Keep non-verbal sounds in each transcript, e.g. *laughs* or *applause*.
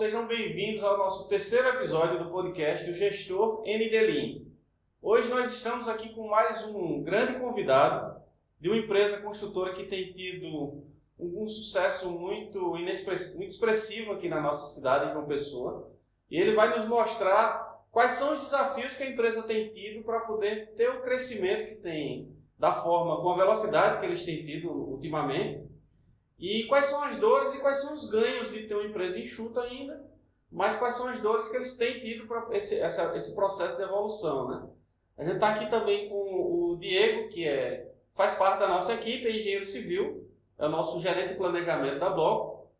sejam bem-vindos ao nosso terceiro episódio do podcast O Gestor NDLIN. Hoje nós estamos aqui com mais um grande convidado de uma empresa construtora que tem tido um, sucesso muito, muito expressivo aqui na nossa cidade, João Pessoa. E ele vai nos mostrar quais são os desafios que a empresa tem tido para poder ter o crescimento que tem, da forma, com a velocidade que eles têm tido ultimamente e quais são as dores e quais são os ganhos de ter uma empresa enxuta ainda, mas quais são as dores que eles têm tido para esse, esse processo de evolução, né? A gente está aqui também com o Diego, que é, faz parte da nossa equipe, é engenheiro civil, é o nosso gerente de planejamento da Bloco.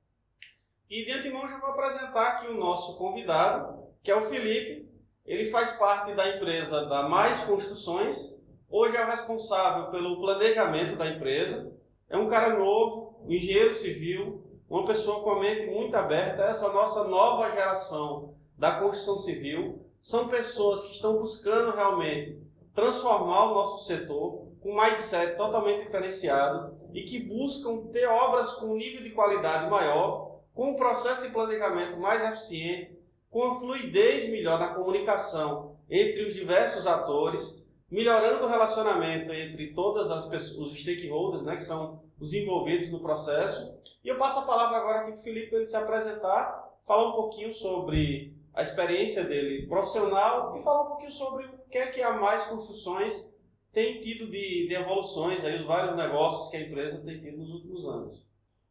E de antemão já vou apresentar aqui o nosso convidado, que é o Felipe. Ele faz parte da empresa da Mais Construções, hoje é o responsável pelo planejamento da empresa. É um cara novo, um engenheiro civil, uma pessoa com a mente muito aberta, essa nossa nova geração da construção civil, são pessoas que estão buscando realmente transformar o nosso setor com um mindset totalmente diferenciado e que buscam ter obras com um nível de qualidade maior, com um processo de planejamento mais eficiente, com a fluidez melhor na comunicação entre os diversos atores, melhorando o relacionamento entre todas as pessoas, os stakeholders, né, que são os envolvidos no processo. E eu passo a palavra agora aqui para o Felipe para ele se apresentar, falar um pouquinho sobre a experiência dele profissional e falar um pouquinho sobre o que é que a Mais Construções tem tido de, de evoluções, aí, os vários negócios que a empresa tem tido nos últimos anos.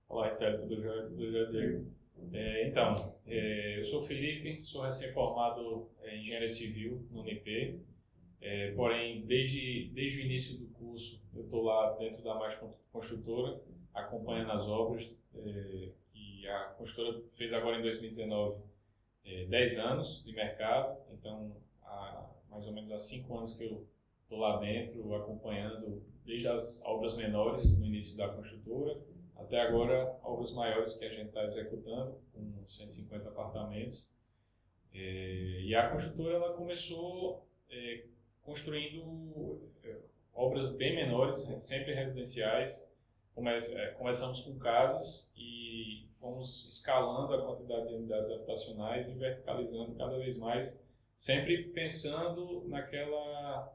Olá, Excel, tudo jóia? Tudo jóia, Diego? É, então, é, eu sou Felipe, sou recém-formado em Engenharia Civil no UNIP, é, porém, desde, desde o início do curso, eu estou lá dentro da Mais Construtora, acompanhando as obras é, que a construtora fez agora em 2019, é, 10 anos de mercado, então há mais ou menos há 5 anos que eu estou lá dentro, acompanhando desde as obras menores no início da construtora, até agora obras maiores que a gente está executando, com 150 apartamentos. É, e a construtora ela começou é, construindo eh, obras bem menores, sempre residenciais. Come eh, começamos com casas e fomos escalando a quantidade de unidades habitacionais e verticalizando cada vez mais, sempre pensando naquela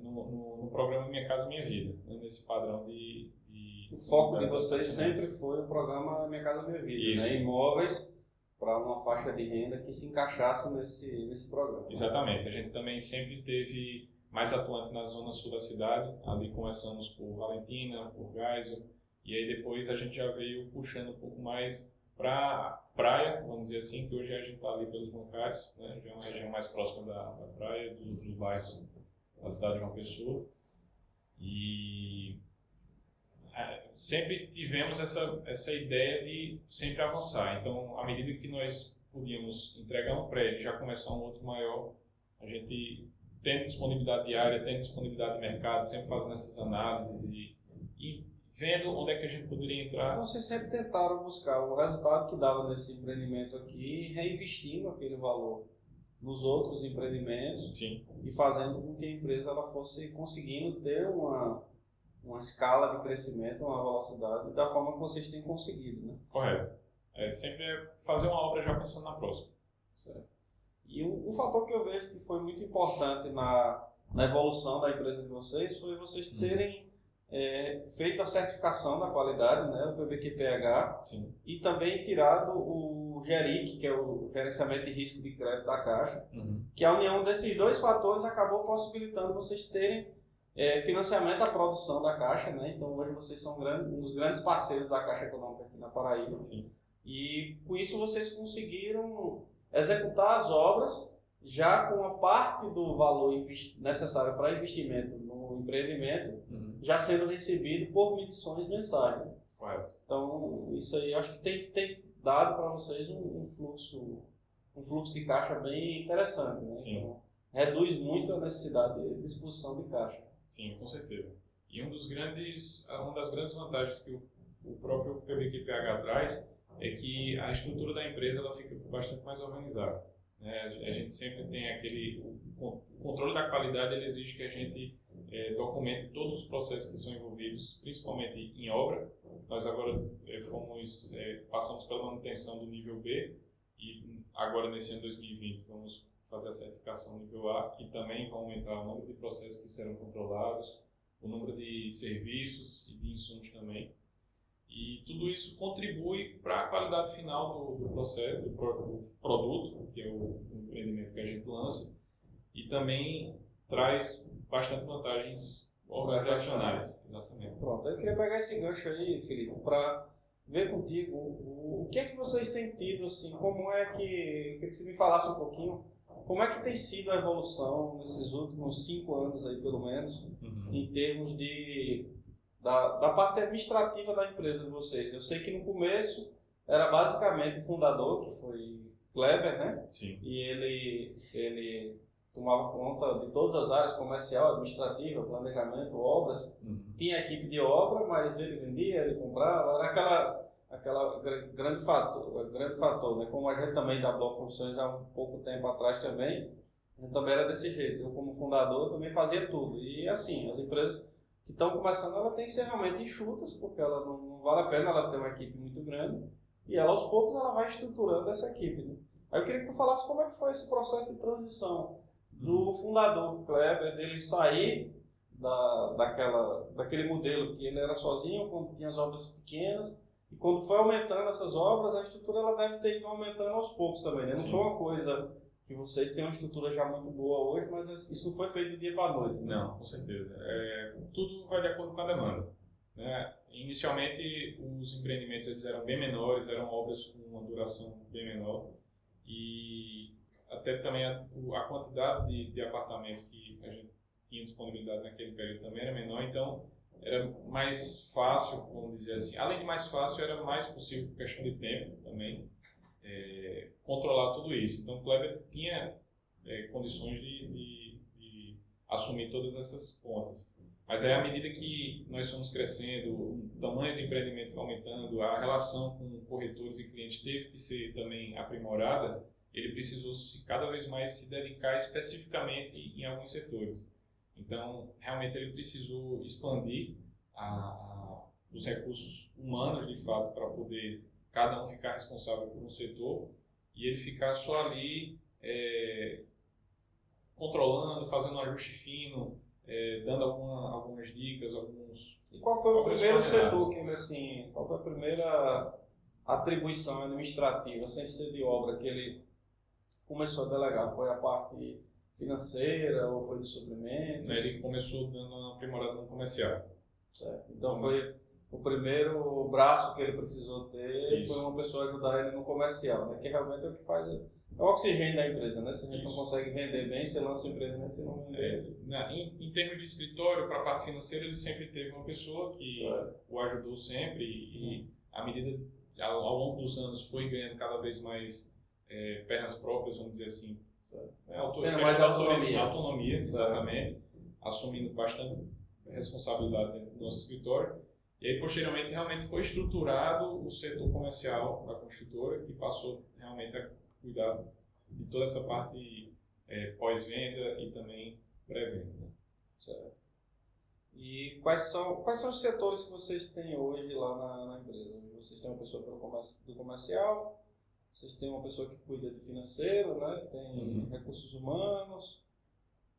no, no, no programa Minha Casa Minha Vida, né? nesse padrão de, de o foco de vocês sempre foi o programa Minha Casa Minha Vida, né? imóveis para uma faixa de renda que se encaixasse nesse, nesse programa. Exatamente. A gente também sempre teve mais atuante na zona sul da cidade. Ali começamos por Valentina, por Geisel, e aí depois a gente já veio puxando um pouco mais para praia, vamos dizer assim, que hoje a gente está ali pelos bancários, né? já é uma região mais próxima da, da praia, dos outros bairros da cidade de João Pessoa. E sempre tivemos essa, essa ideia de sempre avançar. Então, à medida que nós podíamos entregar um prédio e já começar um outro maior, a gente tendo disponibilidade de área, tendo disponibilidade de mercado, sempre fazendo essas análises e, e vendo onde é que a gente poderia entrar. Então, vocês sempre tentaram buscar o resultado que dava nesse empreendimento aqui, reinvestindo aquele valor nos outros empreendimentos Sim. e fazendo com que a empresa ela fosse conseguindo ter uma uma escala de crescimento, uma velocidade, da forma que vocês têm conseguido, né? Correto. É sempre fazer uma obra já pensando na próxima. Certo. E um, um, fator que eu vejo que foi muito importante na, na evolução da empresa de vocês foi vocês uhum. terem uhum. é, feito a certificação da qualidade, né, o PBQPH, Sim. e também tirado o GERIC, que é o Gerenciamento de Risco de Crédito da Caixa, uhum. que a união desses dois fatores acabou possibilitando vocês terem é, financiamento da produção da Caixa, né? Então hoje vocês são um dos grandes parceiros da Caixa Econômica aqui na Paraíba. Sim. E com isso vocês conseguiram executar as obras já com a parte do valor necessário para investimento no empreendimento uhum. já sendo recebido por medições mensais. Né? Então isso aí acho que tem, tem dado para vocês um, um, fluxo um fluxo de caixa bem interessante, né? Então, reduz muito a necessidade de disposição de caixa. Sim, com certeza. E um dos grandes, uma das grandes vantagens que o, o próprio PBQPH traz é que a estrutura da empresa ela fica bastante mais organizada. Né? A gente sempre tem aquele o, controle da qualidade ele exige que a gente é, documente todos os processos que são envolvidos, principalmente em obra. Nós agora é, fomos é, passamos pela manutenção do nível B e agora nesse ano 2020 vamos fazer a certificação nível A, que também vai aumentar o número de processos que serão controlados, o número de serviços e de insumos também. E tudo isso contribui para a qualidade final do, do processo, do, do, produto, que é o, empreendimento que a gente lança, e também traz bastante vantagens organizacionais. Exatamente. Pronto, eu queria pegar esse gancho aí, Felipe, para ver contigo o, o que é que vocês têm tido, assim, como é que, eu queria que você me falasse um pouquinho, como é que tem sido a evolução nesses últimos cinco anos aí, pelo menos, uhum. em termos de da, da parte administrativa da empresa de vocês. Eu sei que no começo era basicamente o fundador, que foi Kleber, né? Sim. E ele, ele tomava conta de todas as áreas, comercial, administrativa, planejamento, obras. Uhum. Tinha equipe de obra, mas ele vendia, ele comprava, era aquela, aquela grande fator, grande fator, né? Como a gente também da Bloco Construções há um pouco tempo atrás também, a gente também era desse jeito. Eu como fundador também fazia tudo. E assim, as empresas que estão começando, ela tem que ser realmente enxutas, porque ela não, não, vale a pena ela ter uma equipe muito grande, e ela aos poucos ela vai estruturando essa equipe. Né? Aí eu queria que tu falasse como é que foi esse processo de transição do fundador Kleber, dele sair da, daquela, daquele modelo que ele era sozinho, quando tinha as obras pequenas, e quando foi aumentando essas obras, a estrutura ela deve ter ido aumentando aos poucos também, né? Não Sim. foi uma coisa que vocês têm uma estrutura já muito boa hoje, mas isso não foi feito do dia para a noite. Né? Não, com certeza. É, tudo vai de acordo com a demanda. Né? Inicialmente, os empreendimentos eles eram bem menores, eram obras com uma duração bem menor, e até também a, a quantidade de, de, apartamentos que a gente tinha disponibilidade naquele período também era menor, então era mais fácil, vamos dizer assim. Além de mais fácil, era mais possível por questão de tempo também é, controlar tudo isso. Então, o Kleber tinha é, condições de, de, de, assumir todas essas pontas. Mas aí, à medida que nós fomos crescendo, o tamanho do empreendimento foi aumentando, a relação com corretores e clientes teve que ser também aprimorada, ele precisou se, cada vez mais se dedicar especificamente em alguns setores. Então, realmente, ele precisou expandir a, a, os recursos humanos, de fato, para poder cada um ficar responsável por um setor e ele ficar só ali é, controlando, fazendo um ajuste fino, é, dando alguma, algumas dicas, alguns. E qual foi o primeiro setor que assim, qual foi a primeira atribuição administrativa, sem ser de obra, que ele começou a delegar? Foi a parte financeira ou foi de suprimento? Ele começou dando uma aprimorada no comercial. Certo. Então foi o primeiro braço que ele precisou ter Isso. foi uma pessoa ajudar ele no comercial, né? que realmente é o que faz é o oxigênio da empresa, né? Se a gente Isso. não consegue vender bem, você lança empreendimento, se não vender. É, em, em, termos de escritório, para a parte financeira, ele sempre teve uma pessoa que certo. o ajudou sempre e, e à medida, ao, ao, longo dos anos, foi ganhando cada vez mais é, pernas próprias, vamos dizer assim. É, autor, Tendo mais autonomia. Autonomia, exatamente. Assumindo bastante responsabilidade dentro do nosso escritório. E aí, posteriormente, realmente foi estruturado o setor comercial da construtora, que passou realmente a cuidar de toda essa parte é, pós-venda e também pré-venda. Né? Certo. E quais são, quais são os setores que vocês têm hoje lá na, na empresa? Vocês têm uma pessoa do comercial, vocês têm uma pessoa que cuida do financeiro, né? tem uhum. recursos humanos,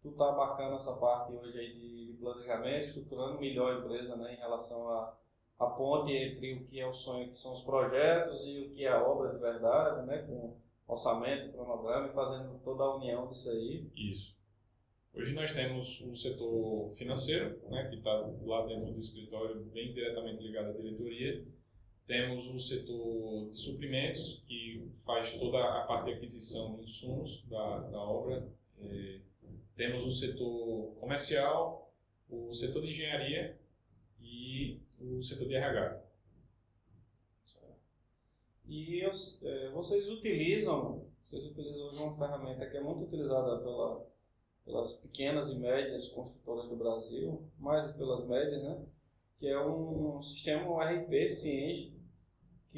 tu tá abarcando essa parte hoje aí de, de planejamento, estruturando melhor a empresa né, em relação a, a ponte entre o que é o sonho, que são os projetos, e o que é a obra de verdade, né, com orçamento, cronograma, e fazendo toda a união disso aí. Isso. Hoje nós temos o setor financeiro, né, que está lá dentro do escritório, bem diretamente ligado à diretoria. Temos o setor de suprimentos, que faz toda a parte de aquisição de insumos da, da obra. É, temos o setor comercial, o setor de engenharia e o setor de RH. E eu, é, vocês utilizam, vocês utilizam uma ferramenta que é muito utilizada pela, pelas pequenas e médias construtoras do Brasil, mais pelas médias, né? Que é um, um sistema um RP Cienge,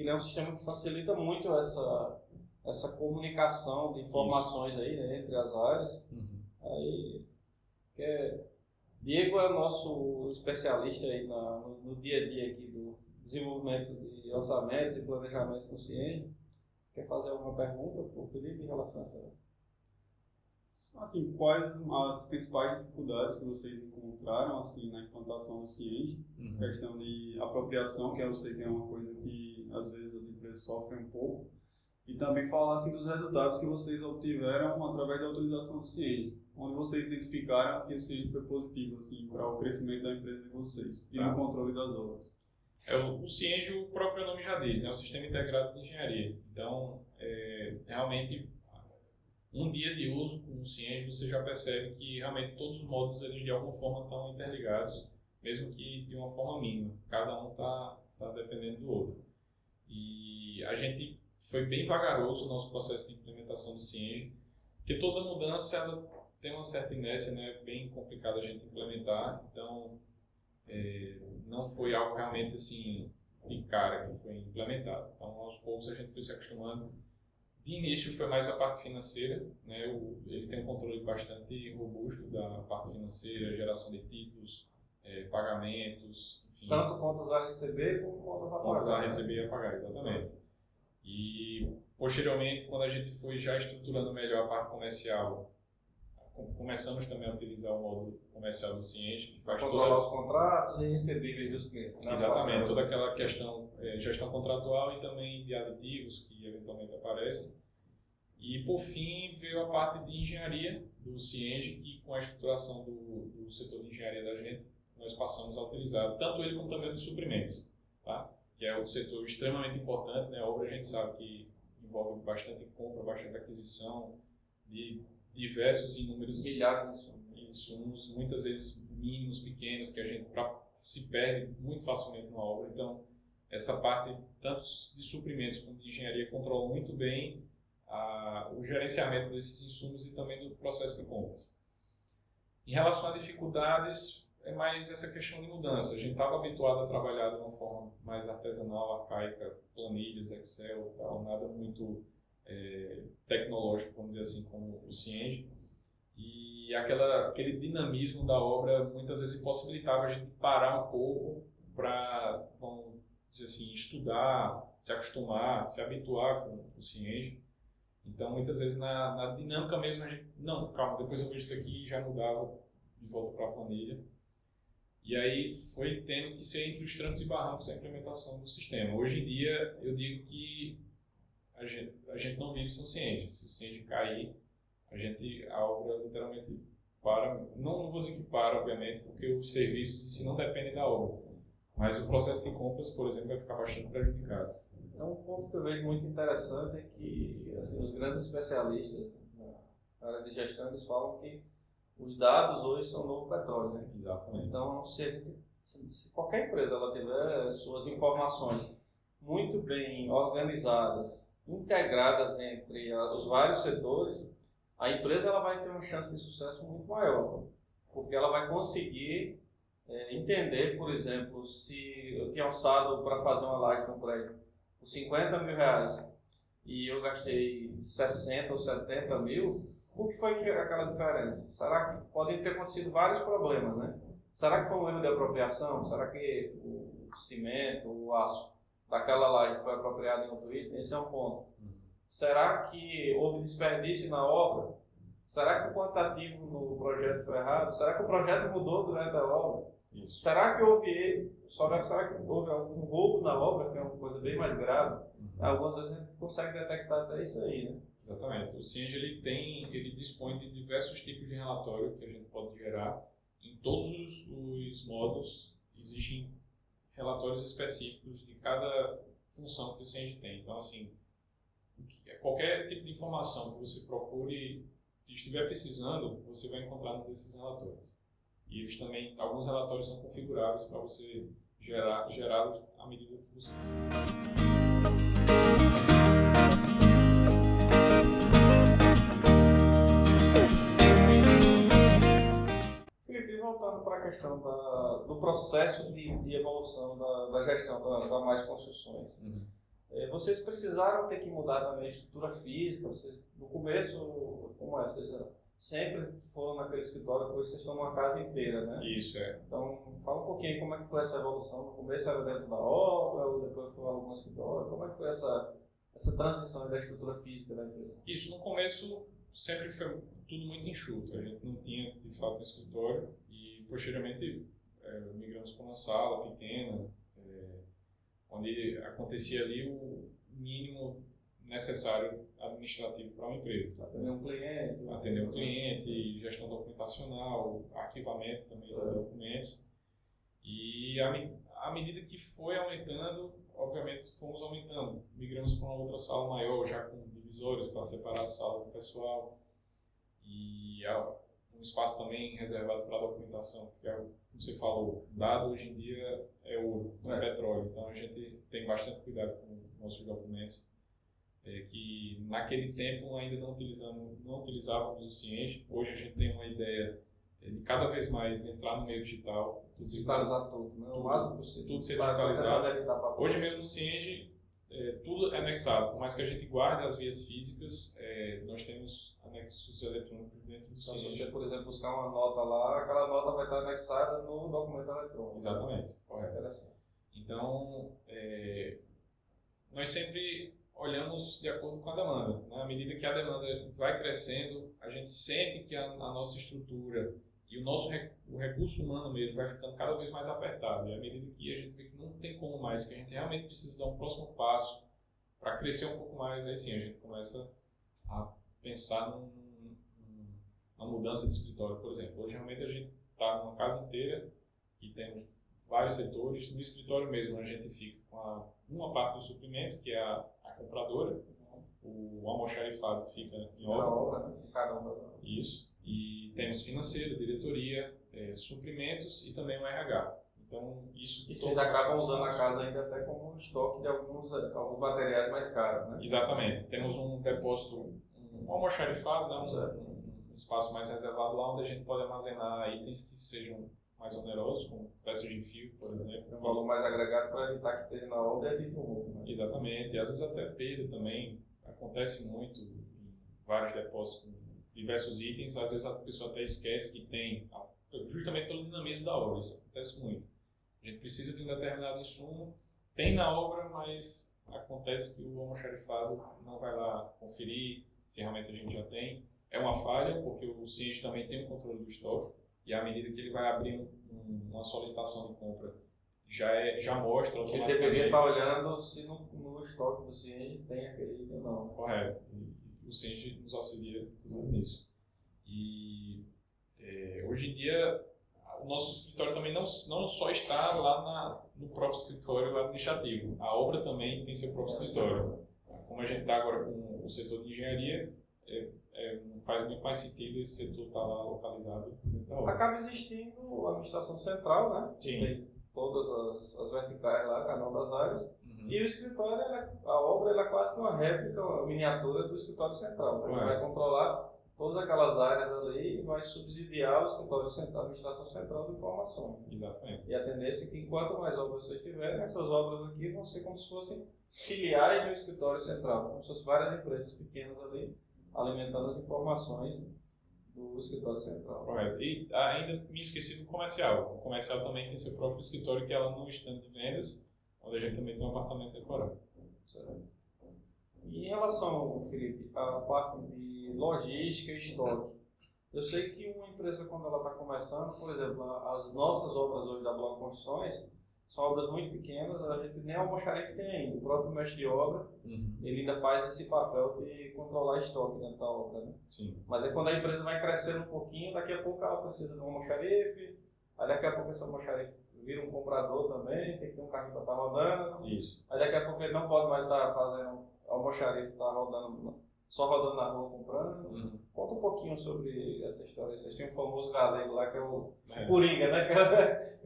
que é um sistema que facilita muito essa, essa comunicação de informações aí né, entre as áreas. Uhum. Aí, que é, Diego é nosso especialista aí na, no, no, dia a dia aqui do desenvolvimento de orçamentos e planejamentos no CIEM. quer fazer alguma pergunta para o Felipe em relação a essa? Assim, quais as principais dificuldades que vocês encontraram assim na implantação do Cienge? Uhum. Questão de apropriação, que eu sei que é uma coisa que às vezes as empresas sofrem um pouco. E também falar assim, dos resultados que vocês obtiveram através da utilização do Cienge, onde vocês identificaram que o Cienge foi positivo assim, para o crescimento da empresa de vocês e tá. no controle das obras. É, o, Cienge, o próprio nome já diz, né? o Sistema Integrado de Engenharia. Então, é, realmente um dia de uso com o Cienge, você já percebe que realmente todos os módulos eles de alguma forma estão interligados, mesmo que de uma forma mínima. Cada um está tá dependendo do outro. E a gente foi bem vagaroso o nosso processo de implementação do Cienge, porque toda mudança ela tem uma certa inércia, né? bem complicado a gente implementar. Então, é, não foi algo realmente assim de cara que foi implementado. Então, aos poucos a gente foi se acostumando de início foi mais a parte financeira, né? O, ele tem um controle bastante robusto da parte financeira, geração de títulos, é, pagamentos. Tanto contas a receber como contas a pagar. Contas a receber e a pagar, exatamente. E posteriormente, quando a gente foi já estruturando melhor a parte comercial, começamos também a utilizar o módulo comercial do Ciente, que faz controlar toda... os contratos e recebíveis dos clientes. Né? Exatamente, toda aquela questão é, gestão contratual e também de aditivos que eventualmente aparecem. E por fim veio a parte de engenharia do Cienge, que com a estruturação do, do setor de engenharia da gente, nós passamos a utilizar tanto ele como também o de suprimentos, tá? que é outro setor extremamente importante. Né? A obra a gente sabe que envolve bastante compra, bastante aquisição de diversos inúmeros milhares de insumos. insumos, muitas vezes mínimos, pequenos, que a gente pra, se perde muito facilmente numa obra. Então, essa parte, tanto de suprimentos como de engenharia, controla muito bem a, o gerenciamento desses insumos e também do processo de compras. Em relação a dificuldades, é mais essa questão de mudança. A gente estava habituado a trabalhar de uma forma mais artesanal, arcaica, planilhas, Excel, tal, nada muito é, tecnológico, vamos dizer assim, como o Cienge. E aquela, aquele dinamismo da obra muitas vezes possibilitava a gente parar um pouco para, vamos dizer assim, estudar, se acostumar, se habituar com o Cienge. Então, muitas vezes na, na, dinâmica mesmo, a gente, não, calma, depois eu vejo isso aqui e já mudava de volta para a planilha. E aí foi tendo que ser entre os trancos e barrancos a implementação do sistema. Hoje em dia, eu digo que a gente, a gente não vive sem Cienge. Se o Cienge cair, a gente, a obra literalmente para, não, vou dizer que para, obviamente, porque os serviços si não dependem da obra. Mas o processo de compras, por exemplo, vai ficar bastante prejudicado. É um ponto que eu vejo muito interessante é que assim, os grandes especialistas na área de gestão eles falam que os dados hoje são o novo petróleo, né? Exatamente. Então, se, gente, se, se qualquer empresa ela tiver suas informações muito bem organizadas, integradas entre os vários setores, a empresa ela vai ter uma chance de sucesso muito maior, porque ela vai conseguir é, entender, por exemplo, se eu tinha alçado para fazer uma laje no prédio por 50 mil reais e eu gastei 60 ou 70 mil, o que foi que aquela diferença? Será que podem ter acontecido vários problemas, né? Será que foi um erro de apropriação? Será que o cimento, o aço daquela laje foi apropriado em outro item? Esse é um ponto. Será que houve desperdício na obra? Será que o quantitativo no projeto foi errado? Será que o projeto mudou durante a obra? Isso. Será que houve, só será que houve algum roubo na obra, que é uma coisa bem mais grave? Uhum. Algumas vezes a gente consegue detectar até isso aí, né? Exatamente. O CIENG ele tem, ele dispõe de diversos tipos de relatório que a gente pode gerar. Em todos os, os existem relatórios específicos de cada função que o CIENG tem. Então, assim, qualquer tipo de informação que você procure, se estiver precisando, você vai encontrar num desses relatórios. E eles também, alguns relatórios são configuráveis para você gerar, gerá-los à medida que você precisa. Voltando para a questão da, do processo de, de evolução da, da gestão da, da Mais Construções, uhum. é, vocês precisaram ter que mudar também a estrutura física? Vocês, no começo, como é? Vocês sempre foram naquele escritório que vocês estão numa casa inteira, né? Isso, é. Então, fala um pouquinho como é que foi essa evolução. No começo era dentro da obra, ou depois foi algum escritório. Como é que foi essa, essa transição da estrutura física da empresa? Isso, no começo sempre foi tudo muito enxuto. A gente não tinha, de fato, um escritório posteriormente, é, migramos para uma sala pequena, é, onde acontecia ali o mínimo necessário administrativo para uma empresa. Atender um cliente. Atender um cliente, gestão documentacional, arquivamento também de documentos. E à medida que foi aumentando, obviamente fomos aumentando. Migramos para uma outra sala maior, já com divisórios para separar a sala do pessoal. E um espaço também reservado para a documentação, porque, é como você falou, dado hoje em dia é ouro, é, é petróleo. Então a gente tem bastante cuidado com nossos documentos. É, que naquele tempo ainda não utilizamos, não utilizávamos o Cienge. Hoje a gente tem uma ideia de cada vez mais entrar no meio digital. Digitalizar tudo, né? o máximo possível. Tudo ser digitalizado. Hoje mesmo o Cienge, é, tudo é anexado. Por mais que a gente guarde as vias físicas, é, nós temos anexos eletrônicos dentro do então, Cienge. Se você, por exemplo, buscar uma nota lá, aquela nota vai estar anexada no documento eletrônico. Exatamente. Correto. Interessante. Então, é, nós sempre olhamos de acordo com a demanda. Né? À medida que a demanda vai crescendo, a gente sente que a, a nossa estrutura e o nosso o recurso humano mesmo vai ficando cada vez mais apertado. E à medida que a gente vê que não tem como mais, que a gente realmente precisa dar um próximo passo para crescer um pouco mais, aí sim a gente começa a pensar num, num, numa mudança de escritório, por exemplo. Hoje realmente a gente está numa casa inteira e temos vários setores. No escritório mesmo a gente fica com a, uma parte dos suprimentos, que é a, a compradora, o almoxarifado fica em obra. obra né? Isso e temos financeiro, diretoria, é, suprimentos e também o RH. Então, isso. E vocês acabam usando a casa ainda até como estoque de alguns, alguns materiais mais caros, né? Exatamente. Temos um depósito, um almoxarifado, né? um, um, espaço mais reservado lá onde a gente pode armazenar itens que sejam mais onerosos, como peças de fio, por exemplo. Tem um valor mais agregado para evitar que esteja na obra e evite um roubo. Né? Exatamente. E às vezes até perda também. Acontece muito em vários depósitos diversos itens, às vezes a pessoa até esquece que tem, justamente pelo dinamismo da obra, isso acontece muito. A gente precisa de um determinado insumo, tem na obra, mas acontece que o almoxarifado não vai lá conferir se realmente a gente já tem. É uma falha, porque o CIES também tem um controle do estoque, e à medida que ele vai abrir um, uma solicitação de compra, já, é, já mostra Ele deveria estar olhando se no, no estoque do CIES tem aquele item ou não. Correto o Senge nos auxilia nisso. E é, hoje em dia o nosso escritório também não, não só está lá na, no próprio escritório administrativo, a obra também tem seu próprio escritório. Como a gente está agora com o setor de engenharia, é, é, faz muito mais sentido esse setor estar tá lá localizado dentro da obra. Acaba existindo a administração central, né? Sim. Tem todas as, as verticais lá, cada uma das áreas. E o escritório, ela, a obra ela é quase que uma réplica, uma miniatura do escritório central. Né? Ele vai controlar todas aquelas áreas ali e vai subsidiar o escritório central, a administração central de informações. Exatamente. E a tendência é que, enquanto mais obras vocês tiverem, essas obras aqui vão ser como se fossem filiais do escritório central, como se fossem várias empresas pequenas ali alimentando as informações do escritório central. Correto. E ainda me esqueci do comercial. O comercial também tem seu próprio escritório que ela no stand de vendas onde a gente também tem um apartamento decorado. Certo. E em relação, Felipe, à parte de logística e estoque, eu sei que uma empresa, quando ela está começando, por exemplo, as nossas obras hoje da Bloco Construções são obras muito pequenas, a gente nem almoxarife tem ainda. O próprio mestre de obra, uhum. ele ainda faz esse papel de controlar estoque dentro da obra. Né? Sim. Mas é quando a empresa vai crescendo um pouquinho, daqui a pouco ela precisa de um almoxarife, aí daqui a pouco esse almoxarife vira um comprador também, tem que ter um carrinho para estar tá rodando. Isso. Aí daqui a pouco ele não pode mais estar tá fazendo almoxarife, estar tá rodando, só rodando na rua comprando. Uhum. Conta um pouquinho sobre essa história. Vocês têm um famoso galego lá que é o é. Coringa, né?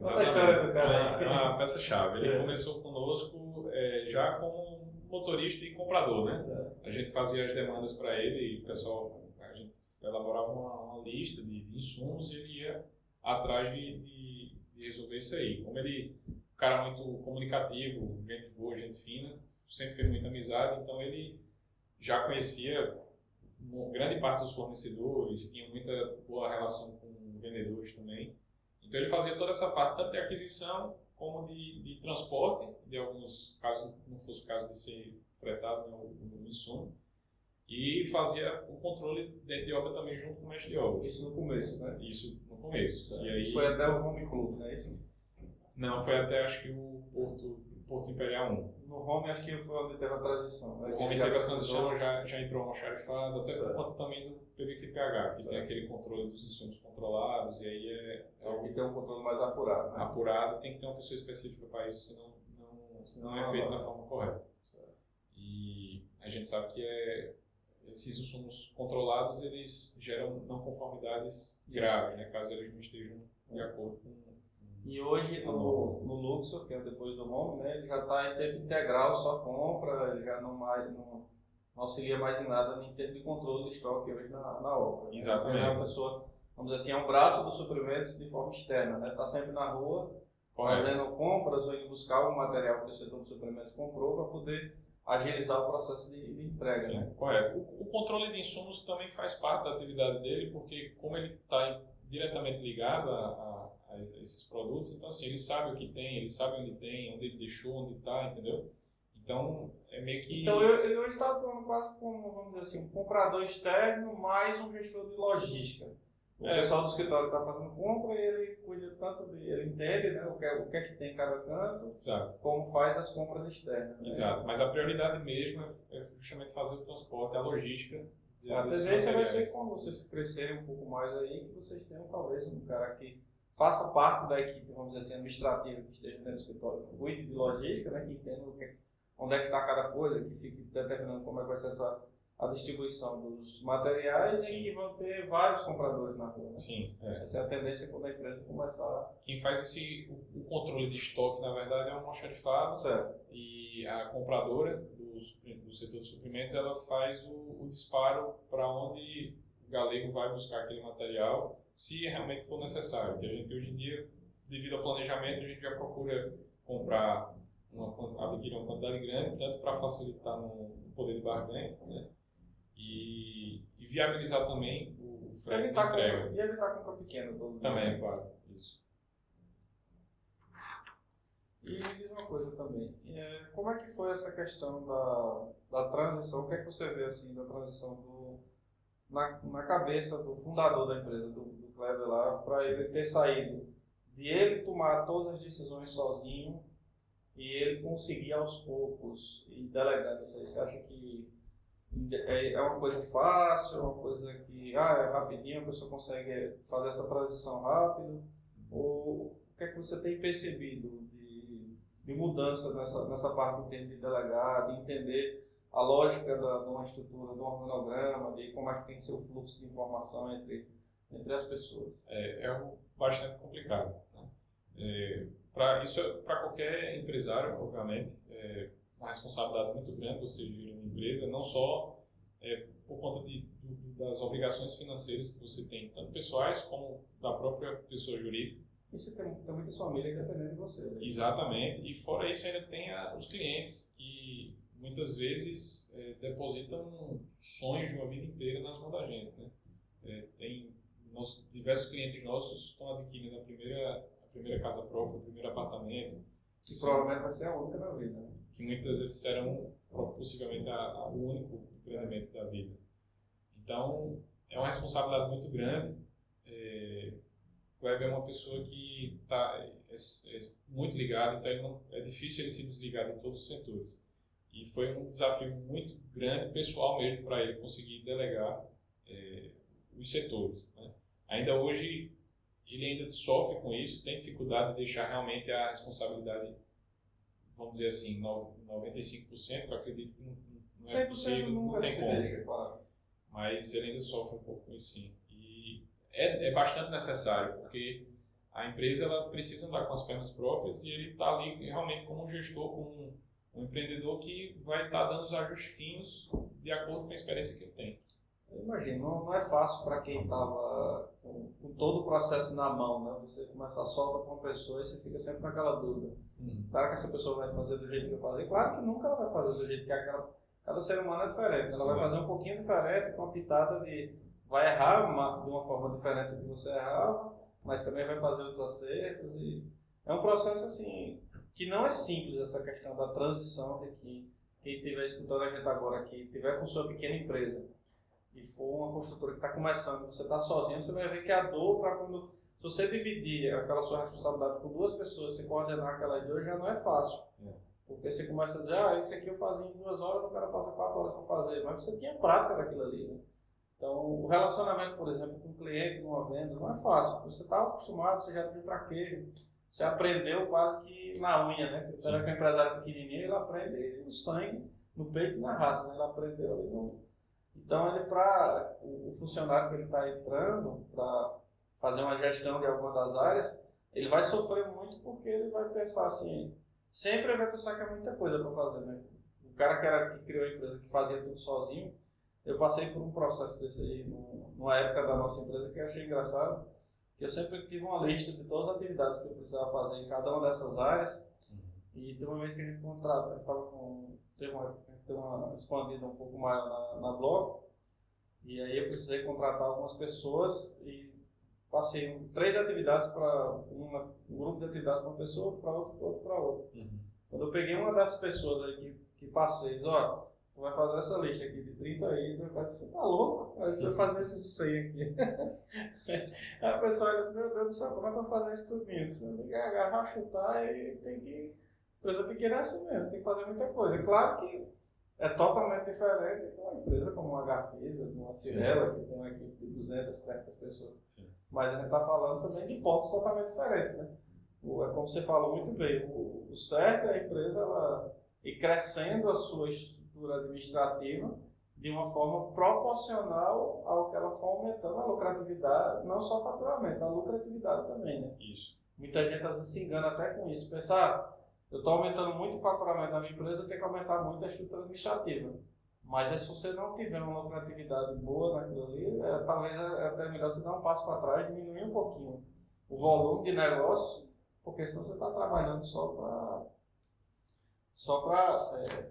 Conta a história do cara aí. É uma peça-chave. Ele é. começou conosco é, já como motorista e comprador, né? É. A gente fazia as demandas para ele e o pessoal, a gente elaborava uma, uma lista de, de insumos e ele ia atrás de, de resolver isso aí. Como ele cara muito comunicativo, gente boa, gente fina, sempre fez muita amizade, então ele já conhecia grande parte dos fornecedores, tinha muita boa relação com vendedores também. Então ele fazia toda essa parte, tanto de aquisição como de, de transporte, de alguns casos, não fosse o caso de ser fretado né, o insumo, e fazia o controle dentro de obra também junto com o mestre de obra. Isso no começo, né? Isso no começo. E aí, isso foi até o Home Club, não é isso? Não, foi até acho que o Porto, Porto Imperial 1. No Home acho que foi onde teve a transição. Né? O Home teve a transição, já, já entrou uma xarifada, até certo. por conta também do PBQPH, que certo. tem aquele controle dos insumos controlados, e aí é. Então, que tem um controle mais apurado. Né? Apurado, tem que ter uma pessoa específica para isso, senão não, senão não é feito da forma correta. E a gente sabe que é esses insumos controlados eles geram não conformidades graves, né, caso eles não estejam de acordo com. E hoje no, no Luxor, que é depois do Home, né, ele já está em tempo integral, só compra, ele já não, mais, não, não auxilia mais em nada em termos de controle de estoque hoje na, na obra. Né. Exatamente. Ele é uma pessoa, vamos dizer assim, é um braço dos suprimentos de forma externa, né? Está sempre na rua, Correto. fazendo compras ou indo buscar algum material que o setor de suprimentos comprou para poder agilizar o processo de, de entrega. Sim, né? correto. O, o, controle de insumos também faz parte da atividade dele, porque como ele está diretamente ligado a, a, a, esses produtos, então assim, ele sabe o que tem, ele sabe onde tem, onde ele deixou, onde está, entendeu? Então, é meio que... Então, ele hoje está atuando quase como, vamos dizer assim, um comprador externo mais um gestor de logística. O é. pessoal do escritório está fazendo compra e ele cuida tanto de. Ele entende né, o, que é, o que é que tem em cada canto, Exato. como faz as compras externas. Né? Exato, mas a prioridade mesmo é, é justamente fazer o transporte, a logística. A tendência vai ser quando vocês crescerem um pouco mais aí, que vocês tenham talvez um cara que faça parte da equipe, vamos dizer assim, administrativa que esteja dentro do escritório, que cuide de logística, né, que entenda que, onde é que está cada coisa, que fique determinando como é que vai ser essa a distribuição dos materiais Sim. e vão ter vários compradores na rua. Né? Sim. É. Essa é a tendência quando a empresa começar. Quem faz esse, o, o controle de estoque, na verdade, é uma almoxarifado. Certo. E a compradora do, do setor de suprimentos, ela faz o, o disparo para onde o galego vai buscar aquele material, se realmente for necessário. Porque a gente, hoje em dia, devido ao planejamento, a gente já procura comprar uma, adquirir uma quantidade grande, tanto para facilitar no poder de barganha, né? E, e viabilizar também o frete evitar de entrega. Compra, e evitar compra pequena todo Também, dia. claro. Isso. E me diz uma coisa também, é, como é que foi essa questão da, da transição, o que é que você vê assim da transição do, na, na cabeça do fundador da empresa, do, do Kleber lá, para ele ter saído de ele tomar todas as decisões sozinho e ele conseguir aos poucos e delegando isso aí, você acha que é, é uma coisa fácil, é uma coisa que ah, é rapidinho, a pessoa consegue fazer essa transição rápido? Ou o que é que você tem percebido de, de mudança nessa, nessa parte de de delegar, de entender a lógica da, de uma estrutura, de um organograma, de como é que tem o fluxo de informação entre, entre as pessoas? É, é algo bastante complicado. Né? É, pra, isso é para qualquer empresário, obviamente. É, uma responsabilidade muito grande você gerir uma empresa, não só é, por conta de, de, das obrigações financeiras que você tem, tanto pessoais como da própria pessoa jurídica. E você tem, tem muitas famílias dependendo de você. Né? Exatamente. E fora isso ainda tem a, os clientes que muitas vezes é, depositam sonhos de uma vida inteira nas mãos da gente. Né? É, tem diversos clientes nossos estão adquirindo a primeira, a primeira casa própria, o primeiro apartamento. Que provavelmente vai ser a única da vida. Né? Que muitas vezes serão possivelmente a, a, o único treinamento da vida. Então, é uma responsabilidade muito grande. É, o Web é uma pessoa que está é, é, muito ligado, então não, é difícil ele se desligar de todos os setores. E foi um desafio muito grande, pessoal mesmo, para ele conseguir delegar é, os setores. Né? Ainda hoje, ele ainda sofre com isso, tem dificuldade de deixar realmente a responsabilidade vamos dizer assim, 95%, eu acredito que não, não é possível, não tem como. Deixa, claro. Mas ele ainda sofre um pouco com isso sim. E é, é bastante necessário, porque a empresa ela precisa andar com as pernas próprias e ele está ali realmente como um gestor, como um, um empreendedor que vai estar tá dando os ajustes finos de acordo com a experiência que ele tem. Imagina, não, não é fácil para quem estava com, com, todo o processo na mão, né? Você começa a solta com uma pessoa e você fica sempre naquela dúvida. Uhum. Será que essa pessoa vai fazer do jeito que eu fazer? Claro que nunca ela vai fazer do jeito que aquela. Cada ser humano é diferente. Ela vai fazer um pouquinho diferente, com uma pitada de. Vai errar uma, de uma forma diferente do que você errava, mas também vai fazer os acertos. E é um processo assim que não é simples essa questão da transição de que quem estiver escutando a gente agora aqui, tiver com sua pequena empresa e for uma construtora que está começando, você está sozinho, você vai ver que a dor para quando. Se você dividir aquela sua responsabilidade com duas pessoas, você coordenar aquelas duas já não é fácil. É. Porque você começa a dizer, ah, isso aqui eu fazia em duas horas, o cara passa quatro horas para fazer. Mas você tinha prática daquilo ali, né? Então, o relacionamento, por exemplo, com o cliente, numa venda, não é fácil. Você está acostumado, você já tem traquejo, você aprendeu quase que na unha, né? Porque era que é empresário pequenininho, ele aprende no sangue, no peito e na raça, né? Ele aprendeu ali no... Então, ele para o funcionário que ele está entrando para fazer uma gestão de alguma das áreas, ele vai sofrer muito porque ele vai pensar assim, sempre ele vai pensar que é muita coisa para fazer, né? O cara que, era, que criou a empresa, que fazia tudo sozinho, eu passei por um processo desse aí, numa época da nossa empresa, que eu achei engraçado, que eu sempre tive uma lista de todas as atividades que eu precisava fazer em cada uma dessas áreas, uhum. e teve uma vez que a gente contratou, a gente estava com, teve uma, teve uma expandida um pouco maior na, na blog, e aí eu precisei contratar algumas pessoas e passei três atividades para um grupo de atividades para uma pessoa, para outro, outro para outra. Uhum. Quando eu peguei uma das pessoas aí que, que passei, disse, ó, Tu vai fazer essa lista aqui de 30 itens, você tá louco? Aí você vai fazer esses 100 aqui. *laughs* Aí a pessoa diz, meu Deus do céu, como é que eu vou fazer isso tudo isso? Tem que agarrar, chutar e tem que... Empresa pequena é assim mesmo, tem que fazer muita coisa. Claro que é totalmente diferente de uma empresa como uma Gafisa, uma Cirela, que tem uma equipe de 200, 300 pessoas. Sim. Mas a gente está falando também de portos totalmente diferentes, né? É como você falou muito bem, o, o certo é a empresa ela ir crescendo as suas estrutura administrativa de uma forma proporcional ao que ela for aumentando a lucratividade, não só faturamento, a lucratividade também, né? Isso. Muita gente às vezes se engana até com isso. Pensar, ah, eu estou aumentando muito o faturamento da minha empresa, eu tenho que aumentar muito a estrutura administrativa. Mas é se você não tiver uma lucratividade boa naquilo ali, é, talvez é até melhor você dar um passo para trás, diminuir um pouquinho o volume de negócios, porque senão você está trabalhando só para só para é,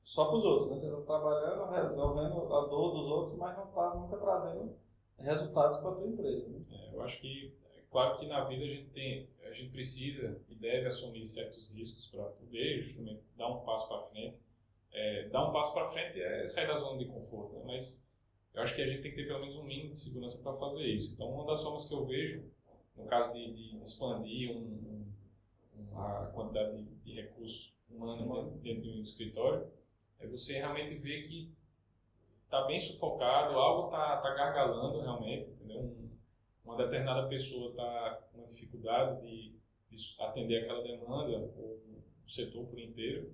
só os outros. Né? Você está trabalhando, resolvendo a dor dos outros, mas não está nunca trazendo resultados para a tua empresa. Né? É, eu acho que, é claro que na vida a gente tem, gente precisa e deve assumir certos riscos para poder justamente dar um passo para frente. É, dar um passo para frente é sair da zona de conforto, né? mas eu acho que a gente tem que ter pelo menos um mínimo de segurança para fazer isso. Então, uma das formas que eu vejo, no caso de, de expandir um, um, a quantidade de, de recursos humanos dentro de um escritório, é você realmente ver que está bem sufocado, algo está tá gargalando realmente, entendeu? Um, uma determinada pessoa está com uma dificuldade de, de, atender aquela demanda, ou o setor por inteiro,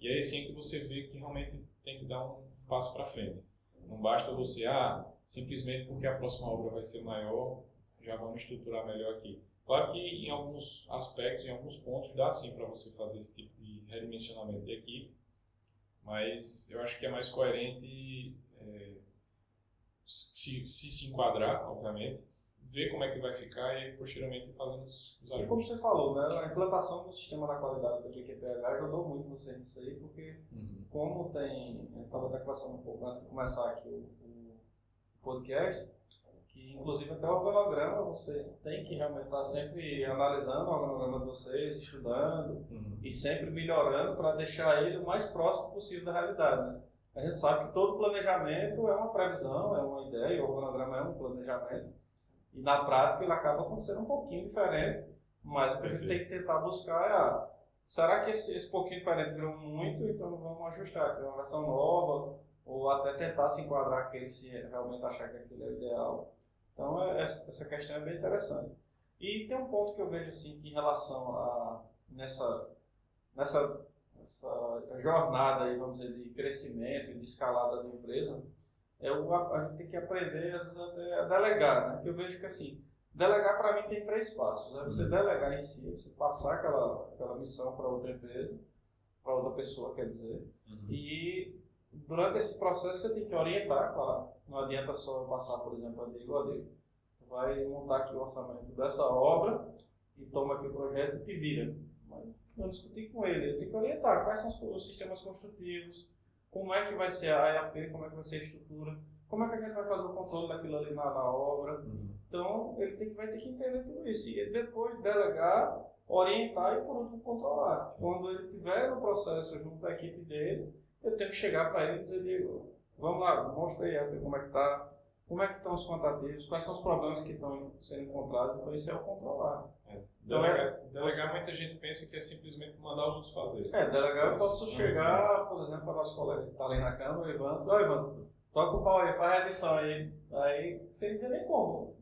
e aí sim que você vê que realmente tem que dar um passo para frente. Não basta você, ah, simplesmente porque a próxima obra vai ser maior, já vamos estruturar melhor aqui. Claro que em alguns aspectos, em alguns pontos, dá sim para você fazer esse tipo de redimensionamento de equipe, mas eu acho que é mais coerente é, se, se, se enquadrar, obviamente, ver como é que vai ficar e posteriormente fazendo os, os ajustes. E como você falou, né, a implantação do sistema da qualidade do GQPH ajudou muito você nisso aí, porque uhum. como tem, estava até conversando um pouco antes de começar aqui o, o podcast, que inclusive até o organograma vocês têm que realmente estar sempre analisando o organograma de vocês, estudando uhum. e sempre melhorando para deixar ele o mais próximo possível da realidade. Né? A gente sabe que todo planejamento é uma previsão, é uma ideia, o organograma é um planejamento e na prática ele acaba acontecendo um pouquinho diferente, mas o que a gente tem que tentar buscar é ah, será que esse, esse pouquinho diferente virou muito, então vamos ajustar, criar uma versão nova ou até tentar se enquadrar aquele se realmente achar que aquilo é o ideal. Então, é, essa questão é bem interessante. E tem um ponto que eu vejo assim, que em relação a nessa, nessa, nessa jornada aí, vamos dizer, de crescimento e de escalada da empresa, é o, a, gente tem que aprender, às vezes, até a delegar, né? Eu vejo que, assim, delegar para mim tem três passos. É você uhum. delegar em si, você passar aquela, aquela missão para outra empresa, para outra pessoa, quer dizer, uhum. e durante esse processo você tem que orientar, claro. Não adianta só passar, por exemplo, a Diego, a Diego, vai montar aqui o orçamento dessa obra e toma aqui o projeto e te vira. Mas não discutir com ele, eu tenho que orientar quais são os sistemas construtivos, como é que vai ser a EAP, como é que vai ser a estrutura, como é que a gente vai fazer o controle daquilo ali na, na obra. Uhum. Então, ele tem, vai ter que entender tudo isso. E depois delegar, orientar e, por último, controlar. Sim. Quando ele estiver no processo junto da equipe dele, eu tenho que chegar para ele e dizer, Diego, vamos lá, mostra aí como é que está, como é que estão os contativos, quais são os problemas que estão sendo encontrados, então isso é o controlar. É. Então, delegar, é, delegar muita gente pensa que é simplesmente mandar os outros fazer. É, delegar eu posso chegar, por exemplo, para o nosso colega que está ali na cama, o Evandro, ó Evandro, toca o pau aí, faz a edição aí, aí sem dizer nem como.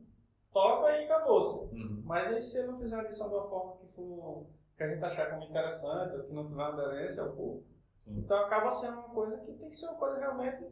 Toca e acabou-se. Uhum. Mas aí se ele não fizer a edição de uma forma que for que a gente achar como interessante, ou que não tiver aderência ao público, então acaba sendo uma coisa que tem que ser uma coisa realmente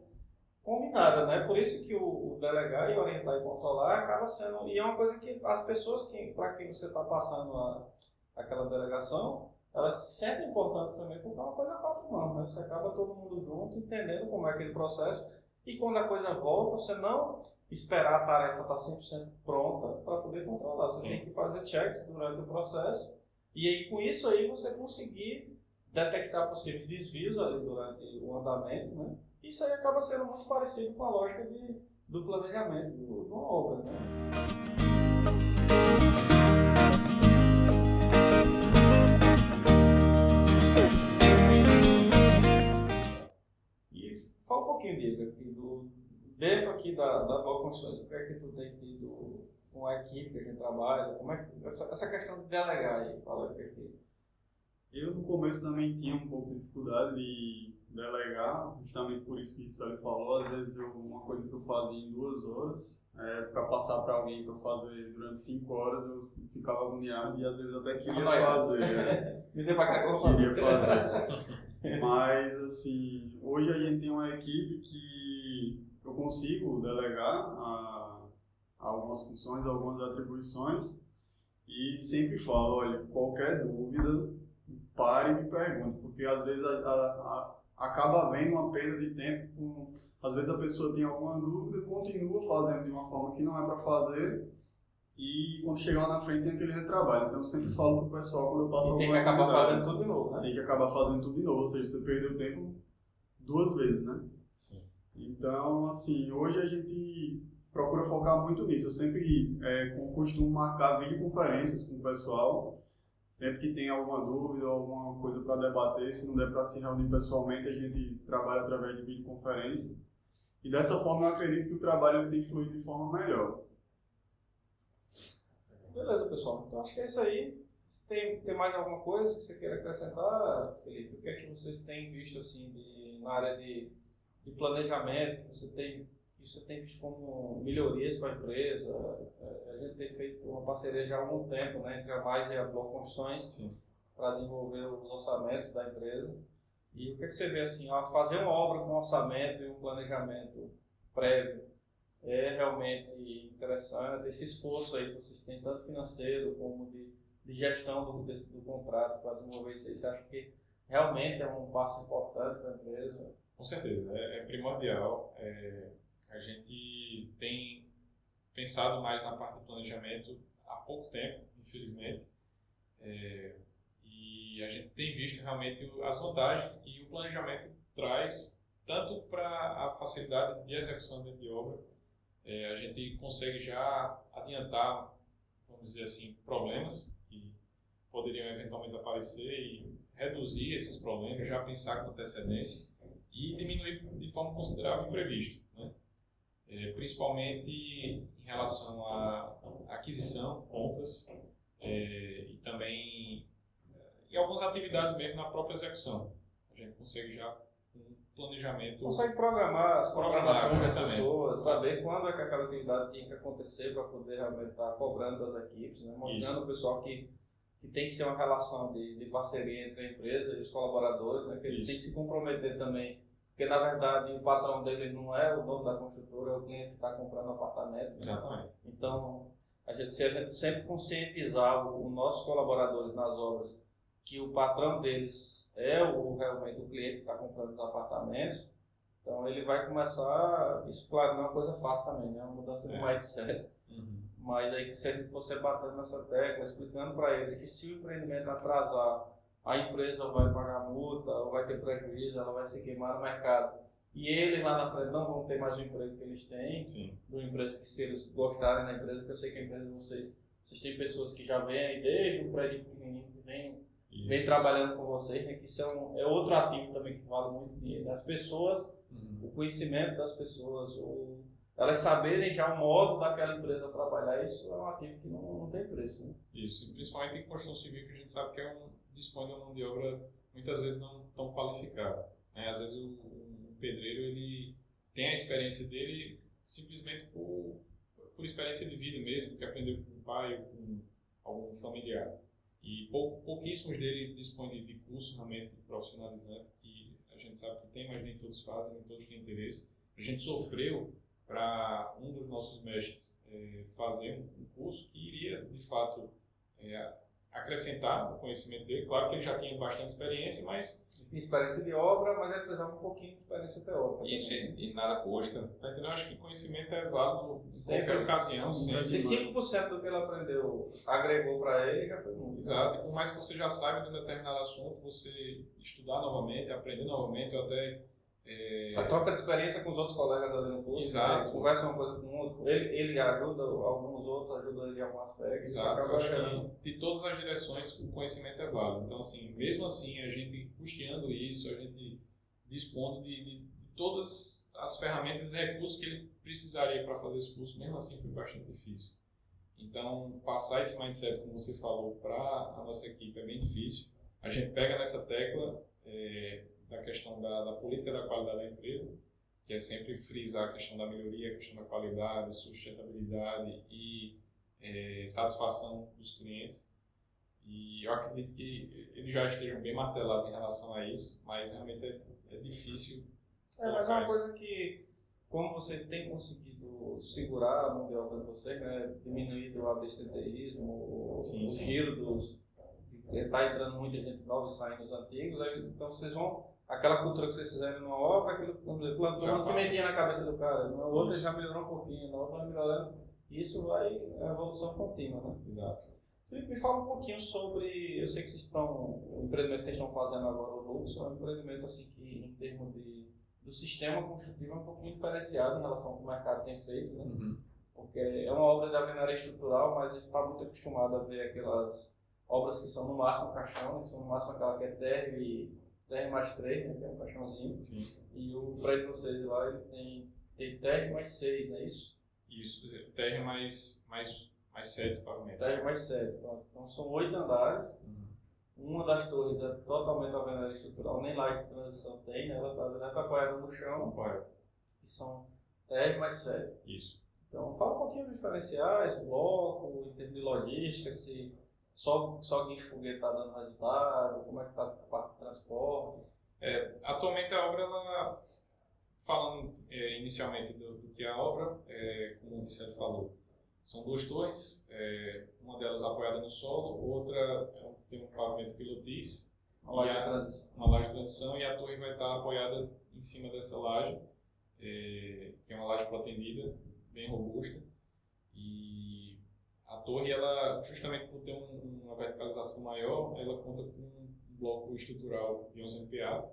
combinada, né? Por isso que o, o delegar e orientar e controlar acaba sendo e é uma coisa que as pessoas que para quem você está passando a, aquela delegação elas se sentem importantes também porque é uma coisa a quatro mãos, né? Você acaba todo mundo junto entendendo como é aquele processo e quando a coisa volta você não esperar a tarefa estar tá 100% pronta para poder controlar, você Sim. tem que fazer checks durante o processo e aí com isso aí você conseguir detectar possíveis desvios ali durante o andamento, né? Isso aí acaba sendo muito parecido com a lógica de, do planejamento de uma obra, né? E fala um pouquinho, Diego, aqui do, dentro aqui da, da Bloco Construções, o que é que tu tem tido com a equipe que a gente trabalha, como é que, essa, essa questão de delegar aí, fala aqui. Eu no começo também tinha um pouco de dificuldade de delegar, justamente por isso que o Sally falou. Às vezes eu, uma coisa que eu fazia em duas horas, é, para passar para alguém para fazer durante cinco horas, eu ficava agoniado e às vezes até queria fazer. Né? *laughs* Me dê para cá que eu Queria fazer. *laughs* Mas assim, hoje a gente tem uma equipe que eu consigo delegar a, a algumas funções, algumas atribuições e sempre falo, olha, qualquer dúvida pare e me pergunte, porque às vezes a, a, a, acaba havendo uma perda de tempo. Às vezes a pessoa tem alguma dúvida, continua fazendo de uma forma que não é para fazer e quando chegar lá na frente tem aquele retrabalho. Então eu sempre uhum. falo pro pessoal quando eu passo e tem que acabar fazendo tudo de novo, né? Tem que acabar fazendo tudo de novo, ou seja, você perdeu tempo duas vezes, né? Sim. Então, assim, hoje a gente procura focar muito nisso. Eu sempre é, costumo marcar videoconferências com o pessoal Sempre que tem alguma dúvida ou alguma coisa para debater, se não der para se reunir pessoalmente, a gente trabalha através de videoconferência. E dessa forma eu acredito que o trabalho tem fluído de forma melhor. Beleza, pessoal. Então acho que é isso aí. Tem, tem mais alguma coisa que você queira acrescentar, Felipe? O que é que vocês têm visto assim de, na área de, de planejamento? Você tem isso tem visto como melhorias para a empresa. É, a gente tem feito uma parceria já há algum tempo né, entre a Mais e a Bloco Construções para desenvolver os orçamentos da empresa. E o que, é que você vê assim, fazer uma obra com orçamento e um planejamento prévio é realmente interessante. Esse esforço aí que vocês têm, tanto financeiro como de, de gestão do, desse, do contrato para desenvolver isso aí, você acha que realmente é um passo importante para a empresa? Com certeza, é, é primordial. É a gente tem pensado mais na parte do planejamento há pouco tempo, infelizmente, é, e a gente tem visto realmente as vantagens que o planejamento traz, tanto para a facilidade de execução de obra, é, a gente consegue já adiantar, vamos dizer assim, problemas que poderiam eventualmente aparecer e reduzir esses problemas, já pensar com antecedência e diminuir de forma considerável o imprevisto é, principalmente em relação à aquisição, compras é, e também em algumas atividades mesmo na própria execução. A gente consegue já um planejamento. Consegue programar as contratações das pessoas, saber quando é que aquela atividade tem que acontecer para poder realmente estar cobrando das equipes, né? mostrando o pessoal que, que tem que ser uma relação de, de parceria entre a empresa e os colaboradores, né? que eles Isso. têm que se comprometer também porque, na verdade, o patrão dele não é o dono da construtora, é o cliente que está comprando apartamento. Né? Então, a gente, se a gente sempre conscientizar os nossos colaboradores nas obras que o patrão deles é o, realmente o cliente que está comprando os apartamentos, então ele vai começar. Isso, claro, não é uma coisa fácil também, né? É uma mudança de é. mindset. Uhum. Mas aí que se a gente fosse batendo nessa tecla, explicando para eles que se o empreendimento atrasar a empresa vai pagar multa, ou vai ter prejuízo, ela vai se queimar no mercado. E eles lá na frente não vão ter mais o emprego que eles têm, Sim. de uma empresa que se eles gostarem da empresa, que eu sei que a empresa de vocês, vocês têm pessoas que já vêm aí desde o prédio pequenininho, que isso. vem trabalhando com vocês, né? Que isso é, é outro ativo também que vale muito dinheiro. As pessoas, uhum. o conhecimento das pessoas, o, elas saberem já o modo daquela empresa trabalhar, isso é um ativo que não, não tem preço. Né? Isso, e principalmente em construção civil, que a gente sabe que é um, dispõe de uma mão de obra muitas vezes não tão qualificada. Né? Às vezes o, o pedreiro ele tem a experiência dele simplesmente por, por experiência de vida mesmo, que aprendeu com o pai ou com algum familiar. E pou, pouquíssimos dele dispõem de curso realmente profissionalizante, que a gente sabe que tem, mas nem todos fazem, nem todos têm interesse. A gente sofreu para um dos nossos mestres é, fazer um, um, curso que iria, de fato, é, acrescentar o conhecimento dele. Claro que ele já tinha bastante experiência, mas tinha experiência de obra, mas ele precisava um pouquinho de experiência teórica. Isso, e, nada custa. Tá entendendo? Acho que conhecimento é válido em qualquer ocasião. Se 5% do que ele aprendeu agregou para ele, já foi muito. Exato. E por mais que você já saiba de um determinado assunto, você estudar novamente, aprender novamente, ou até é... A troca de experiência com os outros colegas ali no curso. Exato. Né? Conversa uma coisa com o outro. Ele, ele ajuda, alguns outros ajudam ele em algum aspecto. Exato. Acaba gerando... De todas as direções, o conhecimento é válido. Então, assim, mesmo assim, a gente custeando isso, a gente dispondo de, de, de todas as ferramentas e recursos que ele precisaria para fazer esse curso, mesmo assim, foi bastante difícil. Então, passar esse mindset, como você falou, para a nossa equipe é bem difícil. A gente pega nessa tecla. É, da questão da, da, política da qualidade da empresa, que é sempre frisar a questão da melhoria, a questão da qualidade, sustentabilidade e é, satisfação dos clientes. E eu acredito que eles já estejam bem martelados em relação a isso, mas realmente é, é difícil. É, mas é uma coisa que, como vocês têm conseguido segurar a mão de obra de vocês, né, diminuir o absenteísmo, o, Sim, o giro dos. Está entrando muita gente nova e saindo os antigos, aí, então vocês vão aquela cultura que vocês fizeram numa obra, aquilo plantou uma sementinha na cabeça do cara, na outra já melhorou um pouquinho, na outra vai melhorando. Isso vai é evolução contínua, né? Exato. Felipe, me fala um pouquinho sobre, eu sei que vocês estão, o empreendimento que vocês estão fazendo agora, o Luxo, é um empreendimento assim que, em termos de, do sistema construtivo, é um pouquinho diferenciado em relação ao que o mercado tem feito, né? Uhum. Porque é uma obra de alvenaria estrutural, mas a gente está muito acostumado a ver aquelas obras que são no máximo caixão, né? que são no máximo aquela que é terra e TR mais 3, né? Tem um caixãozinho. Sim. E o prédio de vocês lá, ele tem, tem TR mais 6, não é isso? Isso, TR mais, mais, mais 7 pavimentos. TR mais 7, pronto. Então são 8 andares. Uhum. Uma das torres é totalmente alvenaria estrutural, nem lá de transição tem, né? Ela está tá apoiada no chão. Correto. E são TR mais 7. Isso. Então fala um pouquinho dos diferenciais, bloco, em termos de logística, se só, só guincho foguete está dando resultado? Como é que está a parte de transportes? É, atualmente a obra, ela, falando é, inicialmente do, do, que é a obra, é, como o Vicente falou, são duas torres, é, uma delas apoiada no solo, outra é tem um pavimento pilotis, uma laje de transição. Uma laje de transição e a torre vai estar apoiada em cima dessa laje, é, que é uma laje protendida, bem robusta. E a torre, ela, justamente por ter um, uma verticalização maior, ela conta com um bloco estrutural de 11 MPa,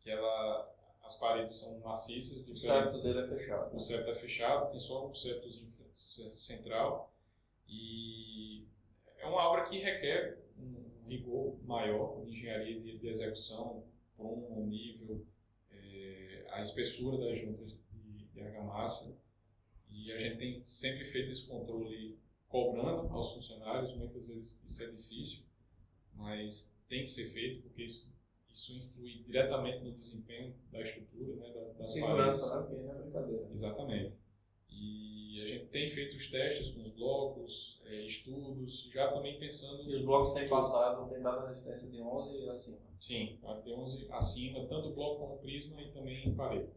que ela, as paredes são maciças. O septo dele é fechado. O septo é fechado, tem só um septo central. E é uma obra que requer um rigor maior de engenharia de, de execução, um nível, é, a espessura das juntas de, de argamassa. E a gente tem sempre feito esse controle cobrando aos funcionários, muitas vezes isso é difícil, mas tem que ser feito porque isso, isso influi diretamente no desempenho da estrutura, né, da, da Segurança, né? É brincadeira. Exatamente. E a gente tem feito os testes com os blocos, é, estudos, já também pensando... E os blocos têm passado, têm dado a resistência de 11 e acima? Sim, de 11 acima, tanto bloco como prisma e também parede.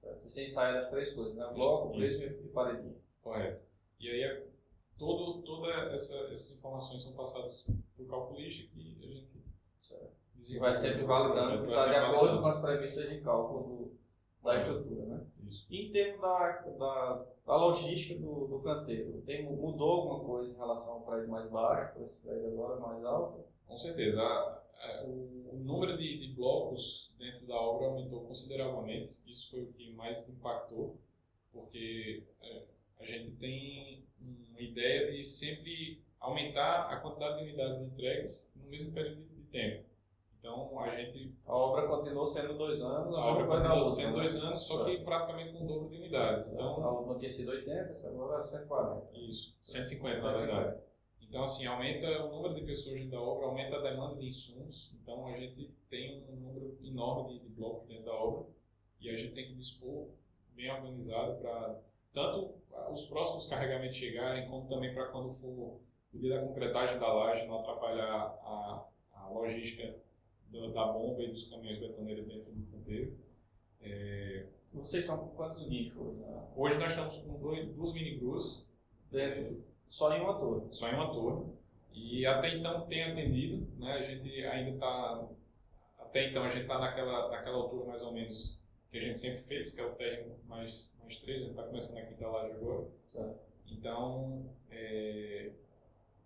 Certo. Vocês têm saído das três coisas, né? Bloco, isso. prisma e paredinha. Correto. E aí todo, toda essa, essas informações são passadas por calculista que a gente e vai sempre validando que está de acordo validando. com as premissas de cálculo da estrutura, né? Isso. E em termos da, da, da logística do, do canteiro, tem, mudou alguma coisa em relação ao prédio mais baixo para esse prédio agora mais alto? Com certeza. A, a, o, o, número de, de blocos dentro da obra aumentou consideravelmente. Isso foi o que mais impactou, porque é, a gente tem uma ideia de sempre aumentar a quantidade de unidades entregues no mesmo período de tempo. Então a gente. A obra continuou sendo dois anos, a obra continuou sendo né? dois anos, só que praticamente com o dobro de unidades. Então, a outra tinha sido 80, agora é 140. Isso, 150 na verdade. Então, assim, aumenta o número de pessoas dentro da obra, aumenta a demanda de insumos. Então, a gente tem um número enorme de, de blocos dentro da obra e a gente tem que dispor bem organizado para tanto os próximos carregamentos chegarem, como também para quando for o dia da concretagem da laje, não atrapalhar a, a logística do, da bomba e dos caminhões betoneiros dentro do canteiro. É... Vocês estão com quantos nichos hoje? Né? Hoje nós estamos com dois, duas mini gruas. Dentro, só em uma torre? Só em uma torre. E até então tem atendido, né? a gente ainda está, até então a gente está naquela, naquela altura mais ou menos que a gente sempre fez, que é o térreo mais, mais 3, a gente está começando a quinta laje agora. Certo. Então, é,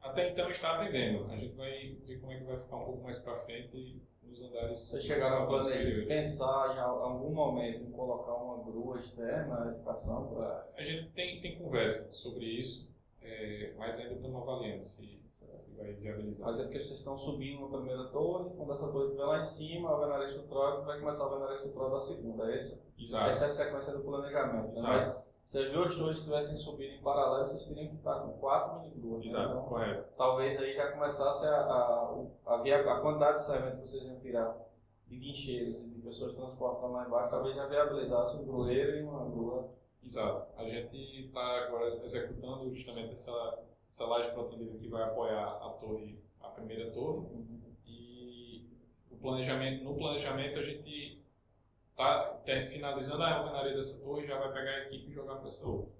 até então está atendendo. A gente vai ver como é que vai ficar um pouco mais para frente nos andares. Vocês chegaram a planejar, pensar em algum momento em colocar uma grua externa na edificação? Pra... A gente tem, tem conversa sobre isso, é, mas ainda estamos avaliando se, se vai viabilizar. Mas é porque vocês estão subindo na primeira torre, quando essa torre estiver lá em cima, a alvenaria estrutural vai começar a alvenaria estrutural da segunda. Essa, Exato. essa é a sequência do planejamento. Exato. Mas, se as duas torres tivessem subido em paralelo, vocês teriam que estar com quatro mini gruas. Né? Exato, então, correto. Talvez aí já começasse a, a, a, a, a quantidade de cimento que vocês iam tirar de guincheiros e de pessoas transportando lá embaixo, talvez já viabilizasse um grueiro e uma grua. Exato. A gente está agora executando justamente essa, essa laje protendida que vai apoiar a torre, a primeira torre. Uhum. E o planejamento, no planejamento a gente tá finalizando a alvenaria dessa torre, já vai pegar a equipe e jogar para essa outra.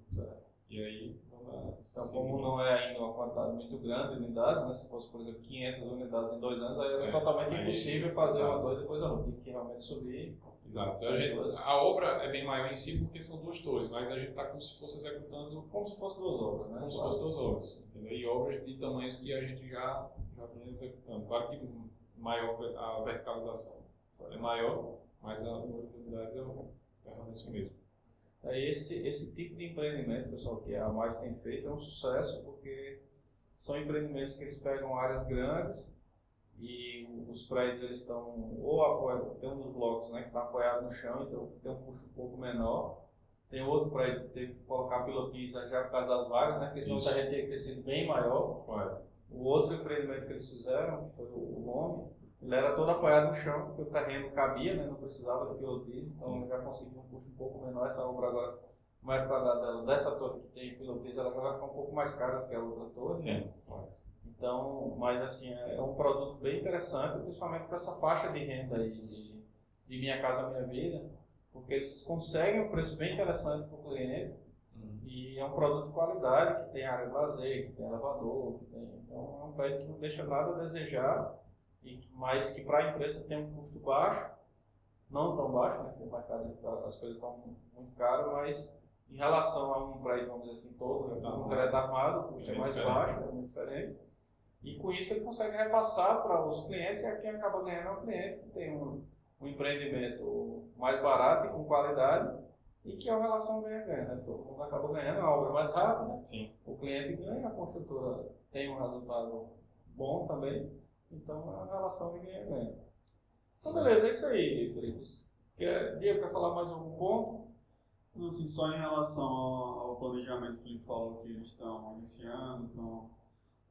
E aí, vamos Então, como não é ainda uma quantidade muito grande de unidades, né? se fosse, por exemplo, 500 unidades em dois anos, aí era é, totalmente aí, impossível fazer exato. uma coisa depois a outra, tinha que realmente subir. Exato. A, gente, a, obra é bem maior em si porque são duas torres, mas a gente está como se fosse executando. Como se fosse duas obras, né? Como claro. se fosse duas obras. Entendeu? E obras de tamanhos que a gente já, já vem executando. Claro que maior a verticalização é maior, mas a oportunidade é o permanece mesmo. É esse, esse tipo de empreendimento, pessoal, que a Mais tem feito, é um sucesso porque são empreendimentos que eles pegam áreas grandes e os prédios eles estão ou apoiados, tem um dos blocos né, que está apoiado no chão, então tem um custo um pouco menor. Tem outro prédio que teve que colocar pilotiza já por causa das vagas, né, porque senão terreno teria crescido bem maior. Correto. O outro empreendimento que eles fizeram, que foi o Home, ele era todo apoiado no chão, porque o terreno cabia, né? não precisava de pilotismo, então Sim. já conseguiu um custo um pouco menor. Essa obra agora, o metro quadrado dela, dessa torre que tem pilotismo, ela já vai ficar um pouco mais cara do que a outra torre. Sim. Né? Então, mas assim, é, é um produto bem interessante, principalmente para essa faixa de renda aí de, de Minha Casa Minha Vida, porque eles conseguem um preço bem interessante para o cliente uhum. e é um produto de qualidade, que tem área de lazer, que tem elevador, que tem, então é um prédio que não deixa nada a desejar e, mas que para a empresa tem um custo baixo, não tão baixo, né, porque o mercado tá, as coisas estão muito caras, mas em relação a um prédio, vamos dizer assim, todo, né, um crédito armado, o custo é, é mais baixo, é muito diferente. E com isso ele consegue repassar para os clientes, e quem acaba ganhando é o cliente que tem um, um empreendimento mais barato e com qualidade, e que é uma relação ganha-ganha, né? Todo mundo acaba ganhando, a obra mais rápida, Sim. o cliente ganha, a construtora tem um resultado bom também, então é uma relação de ganha-ganha. Então, beleza, é isso aí, Felipe. Quer, Diego, quer falar mais algum ponto? Não, assim, só em relação ao, ao planejamento que ele falou que eles estão iniciando, então,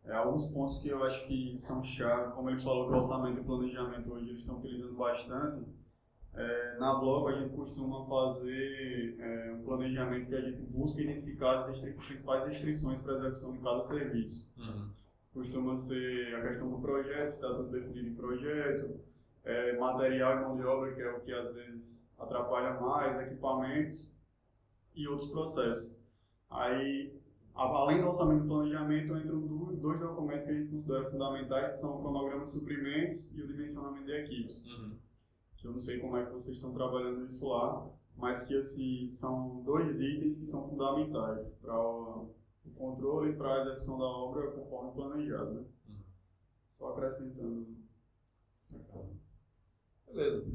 é, alguns pontos que eu acho que são chave, como ele falou que o orçamento e planejamento hoje eles estão utilizando bastante. É, na blog a gente costuma fazer é, um planejamento que a gente busca identificar as principais restrições para a execução de cada serviço. Uhum costuma ser a questão do projeto, se está tudo definido em projeto, é, material e mão de obra, que é o que às vezes atrapalha mais, equipamentos e outros processos. Aí, além do orçamento e planejamento, entram dois documentos que a gente considera fundamentais, que são o cronograma de suprimentos e o dimensionamento de equipes. Uhum. Que eu não sei como é que vocês estão trabalhando isso lá, mas que assim são dois itens que são fundamentais para o controle para a execução da obra conforme planejado. Né? Uhum. Só acrescentando. Beleza.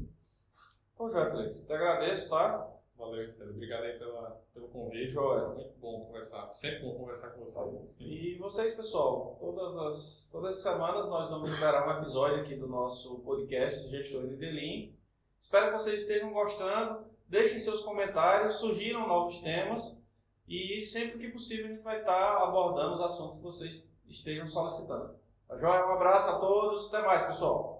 Então já, Felipe, te agradeço, tá? Valeu, Estela. Obrigado aí pela, pelo convite. Joia. Muito bom conversar. Sempre bom conversar com você. E vocês, pessoal, todas as, todas as semanas nós vamos liberar um episódio aqui do nosso podcast Gestor de Delin. Espero que vocês estejam gostando. Deixem seus comentários, sugiram novos temas e sempre que possível a gente vai estar abordando os assuntos que vocês estejam solicitando. Tá joia? Um abraço a todos. Até mais, pessoal.